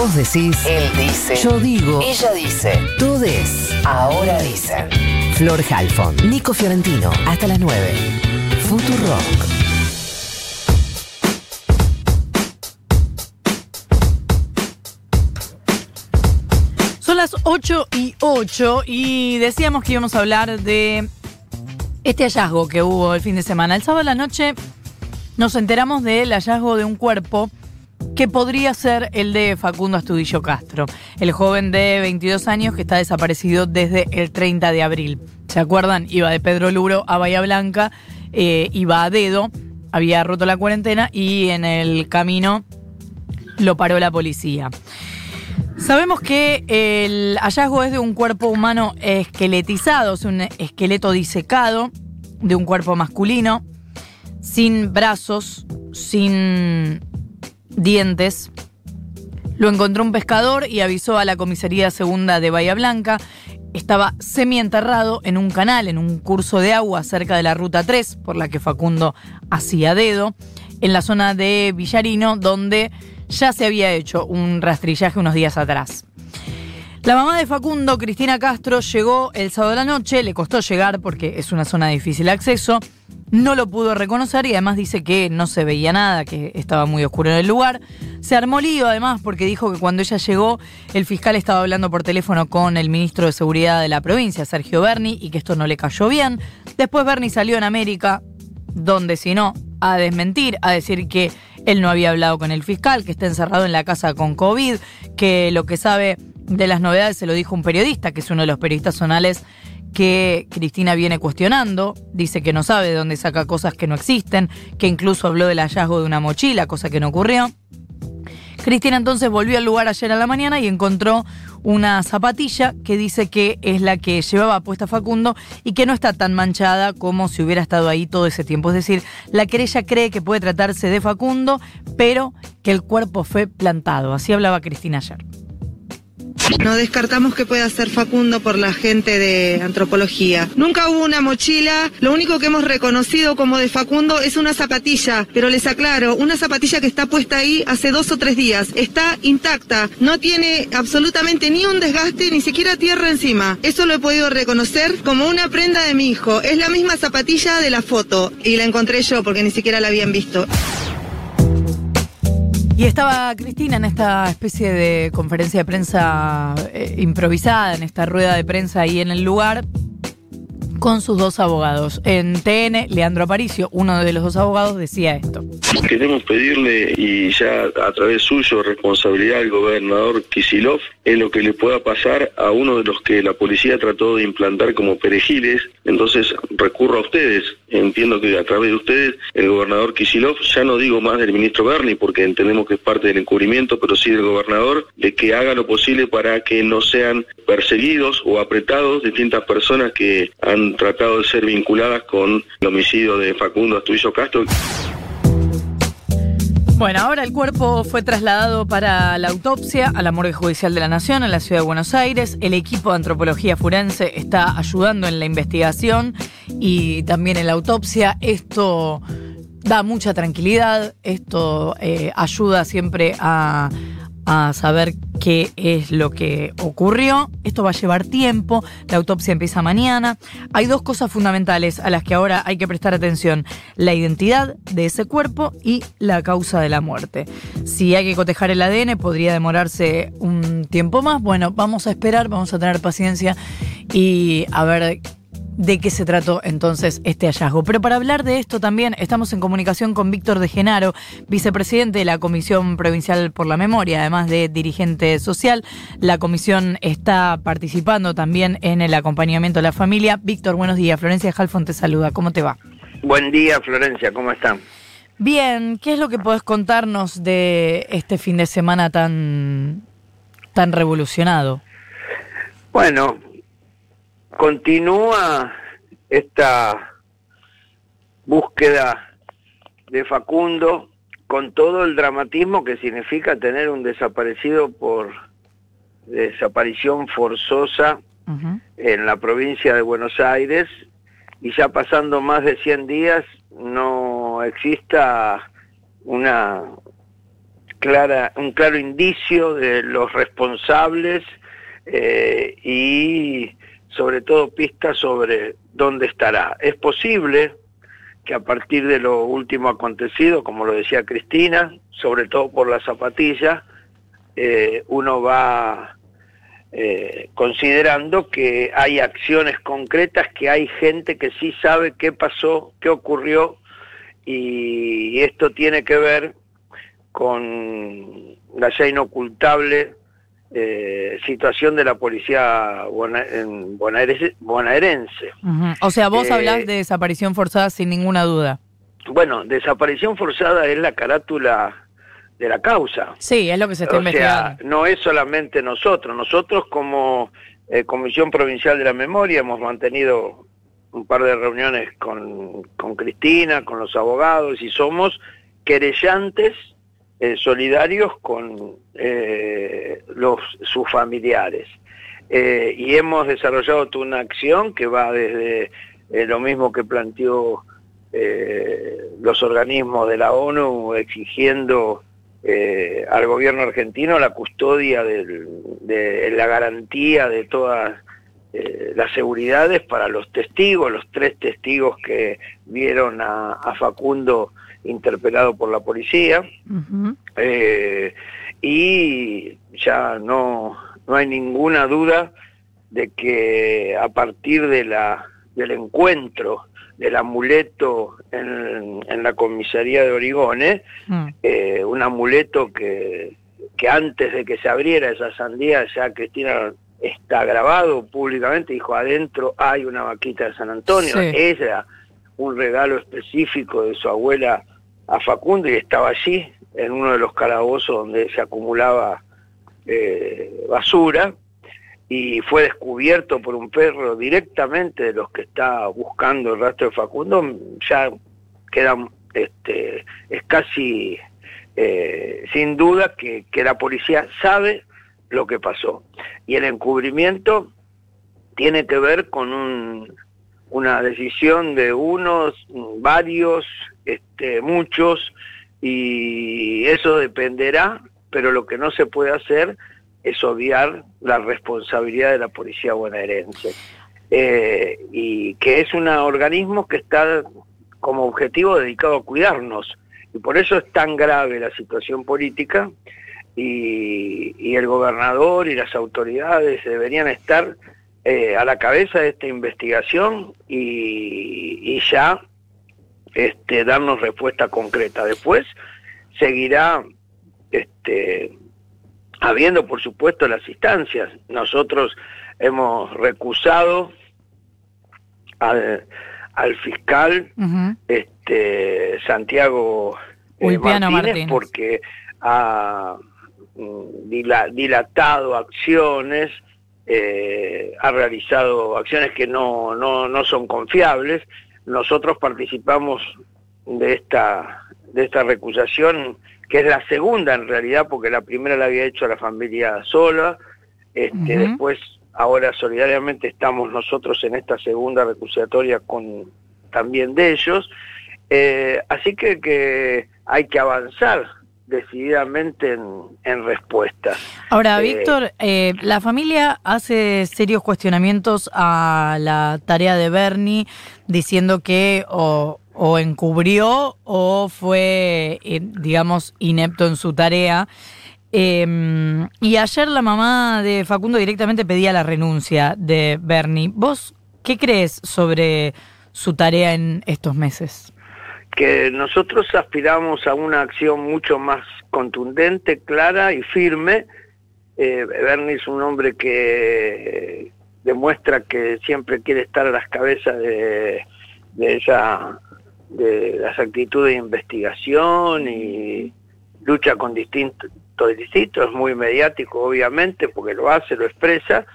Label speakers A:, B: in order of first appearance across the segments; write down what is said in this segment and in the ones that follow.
A: Vos decís,
B: Él dice.
A: yo digo,
B: Ella dice.
A: todes.
B: Ahora dice.
A: Flor Halfon, Nico Fiorentino, hasta las 9. Futurock.
C: Son las 8 y 8 y decíamos que íbamos a hablar de este hallazgo que hubo el fin de semana. El sábado a la noche nos enteramos del hallazgo de un cuerpo que podría ser el de Facundo Astudillo Castro, el joven de 22 años que está desaparecido desde el 30 de abril. ¿Se acuerdan? Iba de Pedro Luro a Bahía Blanca, eh, iba a dedo, había roto la cuarentena y en el camino lo paró la policía. Sabemos que el hallazgo es de un cuerpo humano esqueletizado, es un esqueleto disecado de un cuerpo masculino, sin brazos, sin dientes. Lo encontró un pescador y avisó a la comisaría segunda de Bahía Blanca. Estaba semienterrado en un canal, en un curso de agua cerca de la ruta 3, por la que Facundo hacía dedo, en la zona de Villarino, donde ya se había hecho un rastrillaje unos días atrás. La mamá de Facundo, Cristina Castro, llegó el sábado de la noche, le costó llegar porque es una zona de difícil acceso, no lo pudo reconocer y además dice que no se veía nada, que estaba muy oscuro en el lugar. Se armó lío además porque dijo que cuando ella llegó el fiscal estaba hablando por teléfono con el ministro de Seguridad de la provincia, Sergio Berni, y que esto no le cayó bien. Después Berni salió en América, donde si no, a desmentir, a decir que él no había hablado con el fiscal, que está encerrado en la casa con COVID, que lo que sabe de las novedades se lo dijo un periodista, que es uno de los periodistas zonales que Cristina viene cuestionando, dice que no sabe de dónde saca cosas que no existen, que incluso habló del hallazgo de una mochila, cosa que no ocurrió. Cristina entonces volvió al lugar ayer a la mañana y encontró una zapatilla que dice que es la que llevaba puesta Facundo y que no está tan manchada como si hubiera estado ahí todo ese tiempo. Es decir, la querella cree que puede tratarse de Facundo, pero que el cuerpo fue plantado. Así hablaba Cristina ayer.
D: No descartamos que pueda ser Facundo por la gente de antropología. Nunca hubo una mochila, lo único que hemos reconocido como de Facundo es una zapatilla, pero les aclaro, una zapatilla que está puesta ahí hace dos o tres días, está intacta, no tiene absolutamente ni un desgaste, ni siquiera tierra encima. Eso lo he podido reconocer como una prenda de mi hijo. Es la misma zapatilla de la foto y la encontré yo porque ni siquiera la habían visto.
C: Y estaba Cristina en esta especie de conferencia de prensa eh, improvisada, en esta rueda de prensa ahí en el lugar, con sus dos abogados. En TN, Leandro Aparicio, uno de los dos abogados, decía esto.
E: Queremos pedirle, y ya a través suyo, responsabilidad al gobernador Kisilov en lo que le pueda pasar a uno de los que la policía trató de implantar como perejiles. Entonces recurro a ustedes. Entiendo que a través de ustedes, el gobernador Kisilov, ya no digo más del ministro Berni, porque entendemos que es parte del encubrimiento, pero sí del gobernador, de que haga lo posible para que no sean perseguidos o apretados distintas personas que han tratado de ser vinculadas con el homicidio de Facundo Astudillo Castro.
C: Bueno, ahora el cuerpo fue trasladado para la autopsia a la morgue judicial de la Nación en la ciudad de Buenos Aires. El equipo de antropología forense está ayudando en la investigación y también en la autopsia. Esto da mucha tranquilidad, esto eh, ayuda siempre a, a saber qué es lo que ocurrió. Esto va a llevar tiempo, la autopsia empieza mañana. Hay dos cosas fundamentales a las que ahora hay que prestar atención. La identidad de ese cuerpo y la causa de la muerte. Si hay que cotejar el ADN podría demorarse un tiempo más. Bueno, vamos a esperar, vamos a tener paciencia y a ver de qué se trató entonces este hallazgo. Pero para hablar de esto también estamos en comunicación con Víctor de Genaro, vicepresidente de la Comisión Provincial por la Memoria, además de dirigente social. La comisión está participando también en el acompañamiento de la familia. Víctor, buenos días. Florencia Halfon te saluda. ¿Cómo te va?
F: Buen día, Florencia, ¿cómo están?
C: Bien, ¿qué es lo que podés contarnos de este fin de semana tan, tan revolucionado?
F: Bueno, continúa esta búsqueda de Facundo con todo el dramatismo que significa tener un desaparecido por desaparición forzosa en la provincia de Buenos Aires y ya pasando más de 100 días no exista una clara, un claro indicio de los responsables eh, y sobre todo pistas sobre dónde estará. Es posible que a partir de lo último acontecido, como lo decía Cristina, sobre todo por la zapatilla, eh, uno va eh, considerando que hay acciones concretas, que hay gente que sí sabe qué pasó, qué ocurrió, y esto tiene que ver con la ya inocultable eh, situación de la policía bonaerense.
C: O sea, vos hablas de desaparición forzada sin ninguna duda.
F: Bueno, desaparición forzada es la carátula de la causa.
C: Sí, es lo que se está o Sea,
F: no es solamente nosotros. Nosotros como eh, Comisión Provincial de la Memoria hemos mantenido un par de reuniones con, con Cristina, con los abogados y somos querellantes eh, solidarios con eh, los, sus familiares. y hemos desarrollado toda una acción que va desde lo mismo que planteó los organismos de la ONU exigiendo eh, al gobierno argentino la custodia de la garantía de todas eh, las seguridades para los testigos, los tres testigos que vieron a, Facundo interpelado por la policía. Eh, y ya no, no hay ninguna duda de que a partir de la, del encuentro del amuleto en, la comisaría de Origones, mm. eh, un amuleto que, que antes de que se abriera esa sandía ya Cristina está grabado públicamente, dijo adentro hay una vaquita de San Antonio, era un regalo específico de su abuela a Facundo y estaba allí en uno de los calabozos donde se acumulaba eh, basura y fue descubierto por un perro directamente de los que está buscando el rastro de Facundo, ya queda, este, es casi eh, sin duda que, que la policía sabe lo que pasó. Y el encubrimiento tiene que ver con un, una decisión de unos, varios, este, muchos, y eso dependerá, pero lo que no se puede hacer es obviar la responsabilidad de la policía bonaerense. Eh, y que es un organismo que está como objetivo dedicado a cuidarnos. Y por eso es tan grave la situación política y, el gobernador y las autoridades deberían estar eh, a la cabeza de esta investigación y, y ya este, darnos respuesta concreta. Después seguirá este, habiendo por supuesto las instancias. Nosotros hemos recusado al, fiscal este, Santiago
C: eh, Martínez,
F: porque ha mm, dilatado acciones, eh, ha realizado acciones que no, no, no son confiables. Nosotros participamos de esta, de esta recusación que es la segunda en realidad, porque la primera la había hecho la familia sola, este, después ahora solidariamente estamos nosotros en esta segunda recusatoria con también de ellos, eh, así que, que hay que avanzar decididamente en, respuestas.
C: Ahora, eh, Víctor, eh, la familia hace serios cuestionamientos a la tarea de Bernie, diciendo que o, o encubrió o fue, eh, digamos, inepto en su tarea. Em, y ayer la mamá de Facundo directamente pedía la renuncia de Bernie. ¿Vos qué crees sobre su tarea en estos meses?
F: Que nosotros aspiramos a una acción mucho más contundente, clara y firme. Eh, Bernie es un hombre que demuestra que siempre quiere estar a las cabezas de, esa de las actitudes de investigación y lucha con distintos distintos, es muy mediático obviamente porque lo hace, lo expresa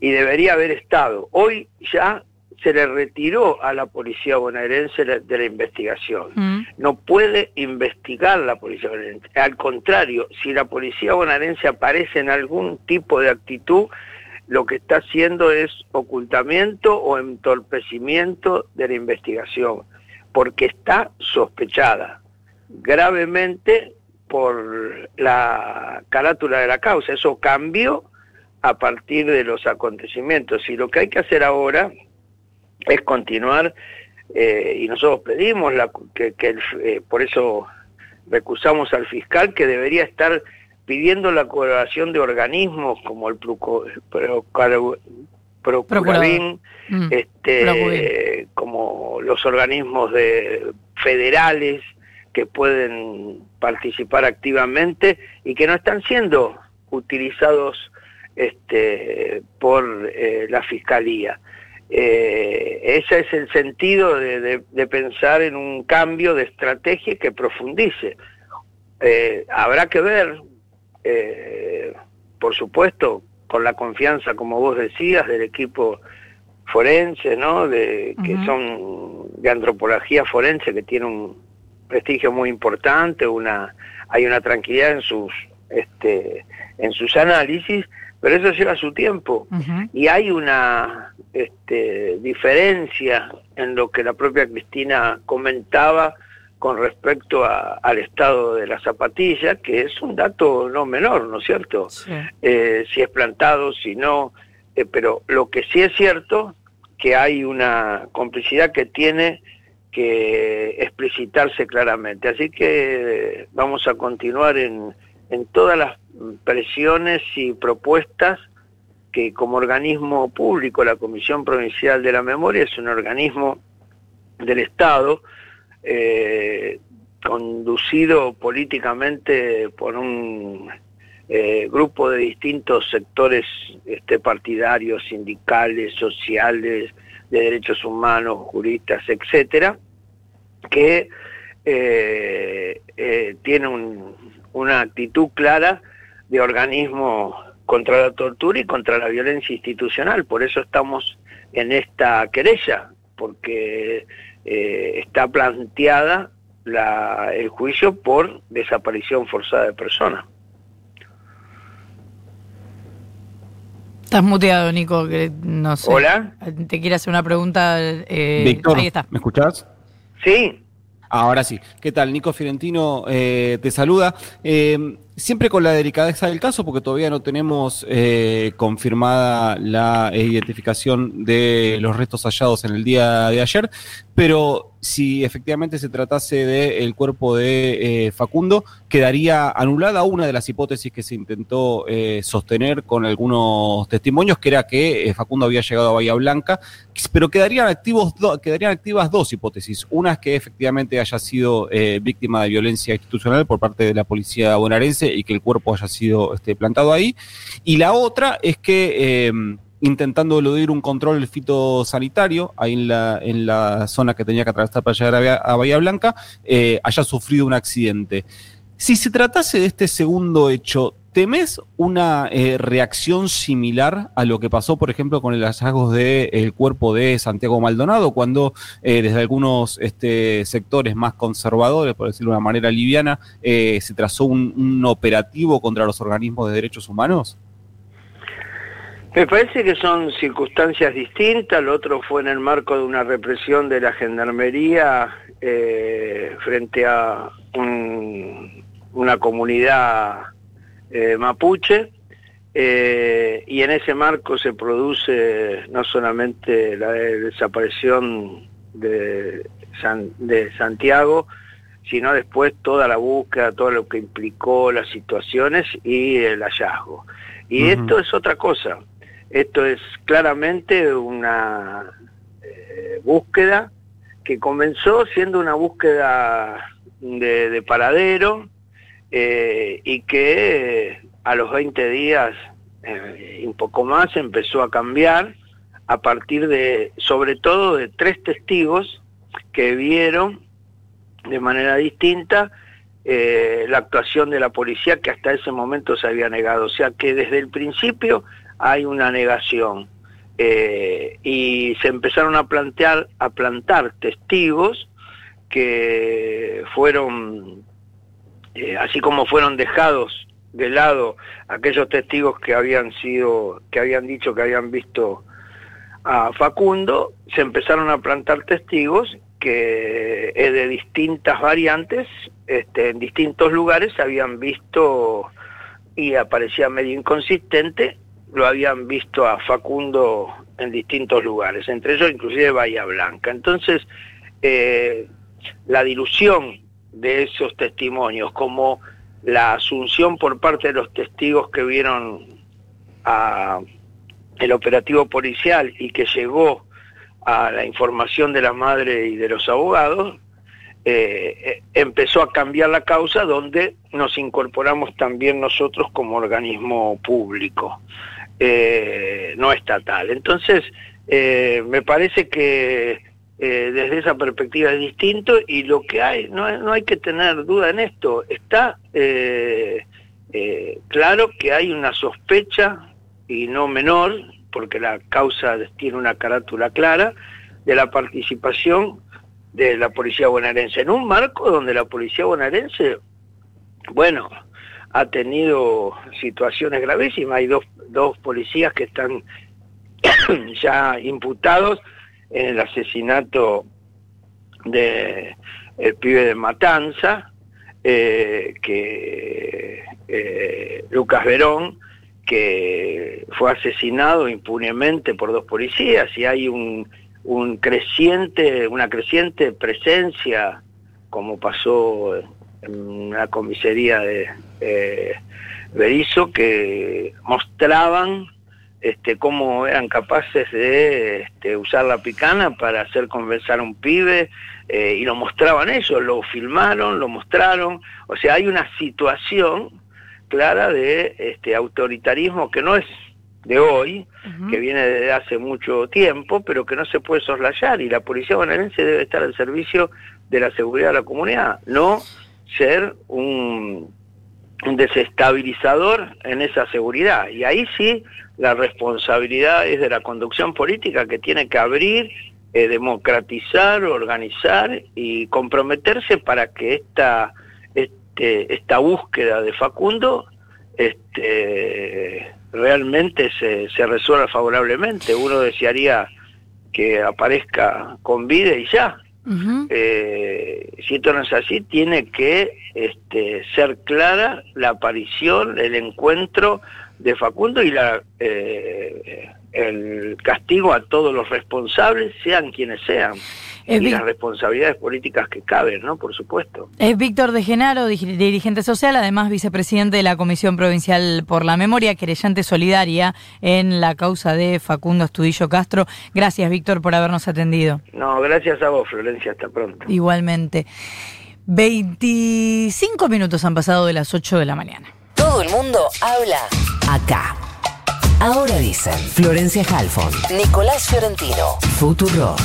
F: y debería haber estado. Hoy ya se le retiró a la policía bonaerense de la investigación. Mm. No puede investigar la policía bonaerense. Al contrario, si la policía bonaerense aparece en algún tipo de actitud, lo que está haciendo es ocultamiento o entorpecimiento de la investigación porque está sospechada gravemente por la carátula de la causa, eso cambió a partir de los acontecimientos y lo que hay que hacer ahora es continuar eh, y nosotros pedimos la, que, eh, por eso recusamos al fiscal que debería estar pidiendo la colaboración de organismos como el Procuradín, mm, este, como los organismos de federales que pueden participar activamente y que no están siendo utilizados este, por eh, la fiscalía. Eh, ese es el sentido de, pensar en un cambio de estrategia que profundice. Eh, habrá que ver, eh, por supuesto, con la confianza, como vos decías, del equipo forense, ¿no? De, que son de antropología forense, que tiene un prestigio muy importante, una, hay una tranquilidad en sus, este, en sus análisis, pero eso lleva su tiempo. Y hay una este, diferencia en lo que la propia Cristina comentaba con respecto al estado de la zapatilla, que es un dato no menor, ¿no es cierto? Eh, si es plantado, si no, eh, pero lo que sí es cierto, que hay una complicidad que tiene que explicitarse claramente. Así que vamos a continuar en, en todas las presiones y propuestas que como organismo público, la Comisión Provincial de la Memoria es un organismo del Estado, eh, conducido políticamente por un eh, grupo de distintos sectores este, partidarios, sindicales, sociales, de derechos humanos, juristas, etcétera, que eh, tiene una actitud clara de organismo contra la tortura y contra la violencia institucional. Por eso estamos en esta querella, porque eh, está planteada la, el juicio por desaparición forzada de personas.
C: Estás muteado, Nico, que no sé.
F: Hola.
C: Te quiero hacer una pregunta. Eh,
B: Víctor, ahí está. ¿me escuchás?
F: Sí.
B: Ahora sí. ¿Qué tal? Nico Fiorentino eh, te saluda. Eh, siempre con la delicadeza del caso, porque todavía no tenemos eh, confirmada la identificación de los restos hallados en el día de ayer, pero si efectivamente se tratase del cuerpo de eh, Facundo, quedaría anulada una de las hipótesis que se intentó eh, sostener con algunos testimonios, que era que eh, Facundo había llegado a Bahía Blanca, pero quedarían, activos quedarían activas dos hipótesis. Una es que efectivamente haya sido víctima de violencia institucional por parte de la policía bonaerense y que el cuerpo haya sido este, plantado ahí, y la otra es que intentando eludir un control fitosanitario ahí en la, en la zona que tenía que atravesar para llegar a, Bahía Blanca, eh, haya sufrido un accidente. Si se tratase de este segundo hecho, ¿temes una eh, reacción similar a lo que pasó, por ejemplo, con el hallazgo del cuerpo de Santiago Maldonado, cuando eh, desde algunos este, sectores más conservadores, por decirlo de una manera liviana, se trazó un operativo contra los organismos de derechos humanos?
F: Me parece que son circunstancias distintas, lo otro fue en el marco de una represión de la gendarmería eh, frente a una comunidad eh, mapuche, eh, y en ese marco se produce no solamente la desaparición de, de Santiago, sino después toda la búsqueda, todo lo que implicó las situaciones y el hallazgo. Y esto es otra cosa, esto es claramente una eh, búsqueda que comenzó siendo una búsqueda de, paradero eh, y que a los 20 días eh, y un poco más empezó a cambiar a partir de, sobre todo, de tres testigos que vieron de manera distinta la actuación de la policía que hasta ese momento se había negado. O sea que desde el principio hay una negación. Eh, y se empezaron a plantear, a plantar testigos que fueron, eh, así como fueron dejados de lado aquellos testigos que habían sido, que habían dicho que habían visto a Facundo, se empezaron a plantar testigos que es de distintas variantes, este, en distintos lugares habían visto, y aparecía medio inconsistente, lo habían visto a Facundo en distintos lugares, entre ellos inclusive Bahía Blanca. Entonces, eh, la dilución de esos testimonios, como la asunción por parte de los testigos que vieron a el operativo policial y que llegó a la información de la madre y de los abogados, eh, eh, empezó a cambiar la causa donde nos incorporamos también nosotros como organismo público, eh, no estatal. Entonces, me parece que desde esa perspectiva es distinto y lo que hay, no, no hay que tener duda en esto, está claro que hay una sospecha y no menor porque la causa tiene una carátula clara, de la participación de la policía bonaerense, en un marco donde la policía bonaerense, bueno, ha tenido situaciones gravísimas, hay dos, dos policías que están ya imputados en el asesinato de el pibe de Matanza, eh, que eh, Lucas Verón, que fue asesinado impunemente por dos policías y hay un, un creciente, una creciente presencia, como pasó en la comisaría de eh, Berizo, que mostraban este, cómo eran capaces de este, usar la picana para hacer conversar a un pibe, eh, y lo mostraban ellos, lo filmaron, lo mostraron, o sea, hay una situación clara de este autoritarismo que no es de hoy, que viene desde hace mucho tiempo, pero que no se puede soslayar y la policía bonaerense debe estar al servicio de la seguridad de la comunidad, no ser un, un desestabilizador en esa seguridad. Y ahí sí la responsabilidad es de la conducción política que tiene que abrir, eh, democratizar, organizar y comprometerse para que esta este, esta búsqueda de Facundo este, realmente se, se resuelva favorablemente. Uno desearía que aparezca con vida y ya. Eh, si esto no es así, tiene que este, ser clara la aparición, el encuentro de Facundo y la, eh, el castigo a todos los responsables, sean quienes sean y las responsabilidades políticas que caben, ¿no? Por supuesto.
C: Es Víctor de Genaro, dirigente social, además vicepresidente de la Comisión Provincial por la Memoria, querellante solidaria en la causa de Facundo Estudillo Castro. Gracias, Víctor, por habernos atendido.
F: No, gracias a vos, Florencia. Hasta pronto.
C: Igualmente. 25 minutos han pasado de las 8 de la mañana.
A: Todo el mundo habla acá. Ahora dicen Florencia Halfon, Nicolás Fiorentino, Futuro.